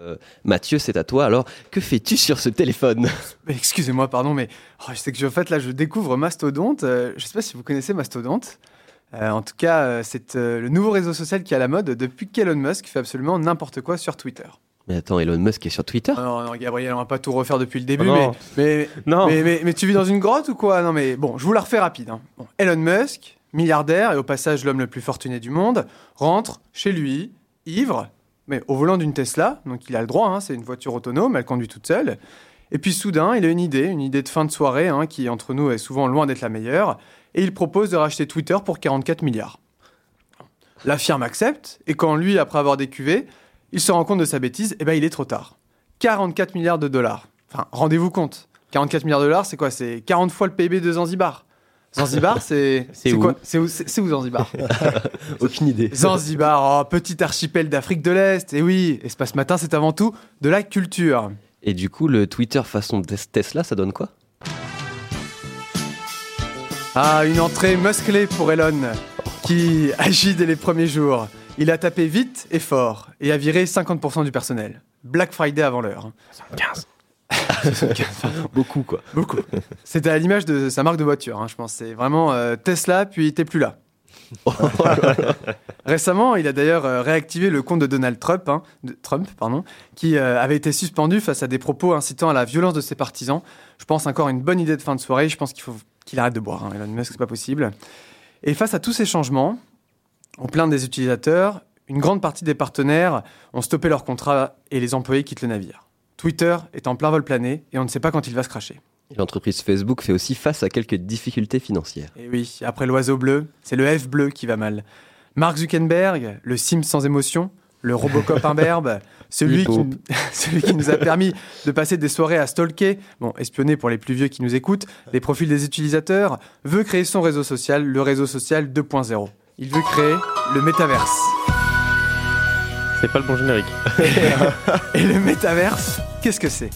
Euh, Mathieu, c'est à toi. Alors, que fais-tu sur ce téléphone? Excusez-moi, pardon, mais oh, je sais que en fait là, je découvre Mastodonte. Euh, je ne sais pas si vous connaissez Mastodonte. Euh, en tout cas, c'est le nouveau réseau social qui est à la mode depuis qu'Elon Musk fait absolument n'importe quoi sur Twitter. Mais attends, Elon Musk est sur Twitter? Non, non, Gabriel, on va pas tout refaire depuis le début, oh mais, mais, Mais, tu vis dans une grotte ou quoi? Non, mais bon, je vous la refais rapide. Hein. Elon Musk, milliardaire et au passage l'homme le plus fortuné du monde, rentre chez lui, ivre, mais au volant d'une Tesla, donc il a le droit, hein, c'est une voiture autonome, elle conduit toute seule. Et puis soudain, il a une idée, une idée de fin de soirée, hein, qui entre nous est souvent loin d'être la meilleure, et il propose de racheter Twitter pour 44 milliards. La firme accepte, et quand lui, après avoir décuvé, il se rend compte de sa bêtise, eh ben il est trop tard. 44 milliards de dollars. Enfin, rendez-vous compte. 44 milliards de dollars, c'est quoi? C'est 40 fois le PIB de Zanzibar. Zanzibar, c'est c'est où C'est où, où, Zanzibar Aucune idée. Zanzibar, oh, petit archipel d'Afrique de l'Est. Et oui, Espace Matin, c'est avant tout de la culture. Et du coup, le Twitter façon Tesla, ça donne quoi? Ah, une entrée musclée pour Elon, qui agit dès les premiers jours. Il a tapé vite et fort et a viré 50% du personnel. Black Friday avant l'heure. 15. Beaucoup, quoi. Beaucoup. C'était à l'image de sa marque de voiture, hein, je pense. C'est vraiment euh, Tesla, puis t'es plus là. Récemment, il a d'ailleurs euh, réactivé le compte de Donald Trump, hein, de Trump pardon, qui euh, avait été suspendu face à des propos incitant à la violence de ses partisans. Je pense encore une bonne idée de fin de soirée. Je pense qu'il faut qu'il arrête de boire. Hein. Elon Musk, c'est pas possible. Et face à tous ces changements, on plaint des utilisateurs, une grande partie des partenaires ont stoppé leur contrat et les employés quittent le navire. Twitter est en plein vol plané et on ne sait pas quand il va se cracher. L'entreprise Facebook fait aussi face à quelques difficultés financières. Et oui, après l'oiseau bleu, c'est le F bleu qui va mal. Mark Zuckerberg, le sim sans émotion, le Robocop imberbe, celui qui, celui qui nous a permis de passer des soirées à stalker, bon, espionner pour les plus vieux qui nous écoutent, les profils des utilisateurs, veut créer son réseau social, le réseau social 2.0. Il veut créer le métaverse. C'est pas le bon générique. et le métaverse, qu'est-ce que c'est?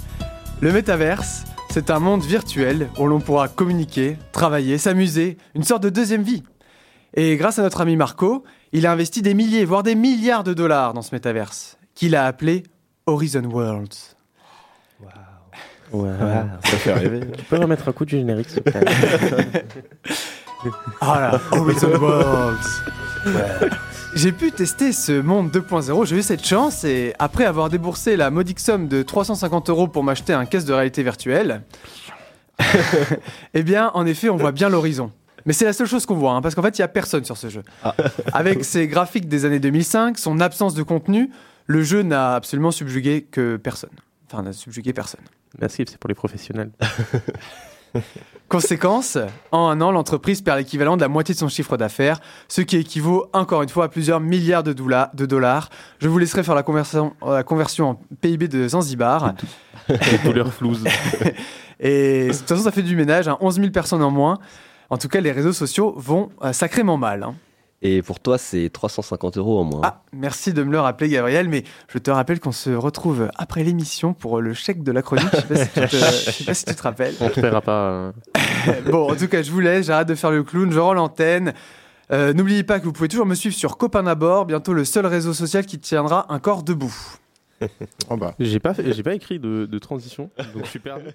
Le métaverse, c'est un monde virtuel où l'on pourra communiquer, travailler, s'amuser, une sorte de deuxième vie. Et grâce à notre ami Marco, il a investi des milliers, voire des milliards de dollars dans ce métaverse, qu'il a appelé Horizon Worlds. Wow. ça fait rêver. Tu peux remettre un coup de générique, s'il te plaît? Ah Horizon Worlds. J'ai pu tester ce monde 2.0, j'ai eu cette chance et après avoir déboursé la modique somme de 350 euros pour m'acheter un caisse de réalité virtuelle, eh bien en effet on voit bien l'horizon. Mais c'est la seule chose qu'on voit, hein, parce qu'en fait il n'y a personne sur ce jeu. Ah. Avec ses graphiques des années 2005, son absence de contenu, le jeu n'a absolument subjugué que personne. Enfin, n'a subjugué personne. Merci, c'est pour les professionnels. Conséquence, en un an, l'entreprise perd l'équivalent de la moitié de son chiffre d'affaires, ce qui équivaut encore une fois à plusieurs milliards de, dollars. Je vous laisserai faire la conversion, la conversion en PIB de Zanzibar. Douleur flouze. Et de toute façon, ça fait du ménage, 11 hein. 000 personnes en moins. En tout cas, les réseaux sociaux vont euh, sacrément mal. Hein. Et pour toi, c'est 350 euros en moins. Ah, merci de me le rappeler, Gabriel. Mais je te rappelle qu'on se retrouve après l'émission pour le chèque de la chronique. Je ne sais, pas si tu te rappelles. On ne te paiera pas. Hein. bon, en tout cas, je vous laisse. J'arrête de faire le clown. Je rends l'antenne. Euh, n'oubliez pas que vous pouvez toujours me suivre sur Copain d'abord, bientôt le seul réseau social qui tiendra un corps debout. oh bah. J'ai pas, j'ai pas écrit de, de transition, donc je suis perdu.